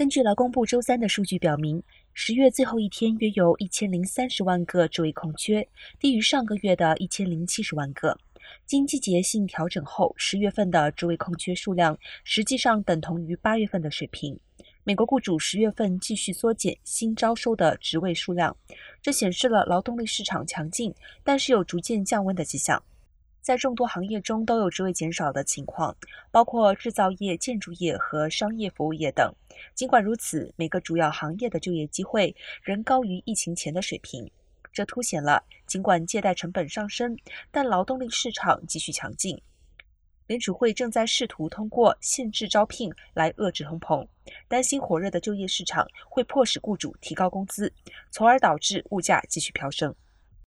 根据劳工部周三的数据表明，十月最后一天约有一千零三十万个职位空缺，低于上个月的一千零七十万个。经季节性调整后，十月份的职位空缺数量实际上等同于八月份的水平。美国雇主十月份继续缩减新招收的职位数量，这显示了劳动力市场强劲，但是有逐渐降温的迹象。在众多行业中都有职位减少的情况，包括制造业、建筑业和商业服务业等。尽管如此，每个主要行业的就业机会仍高于疫情前的水平。这凸显了，尽管借贷成本上升，但劳动力市场继续强劲。联储会正在试图通过限制招聘来遏制通膨，担心火热的就业市场会迫使雇主提高工资，从而导致物价继续飙升。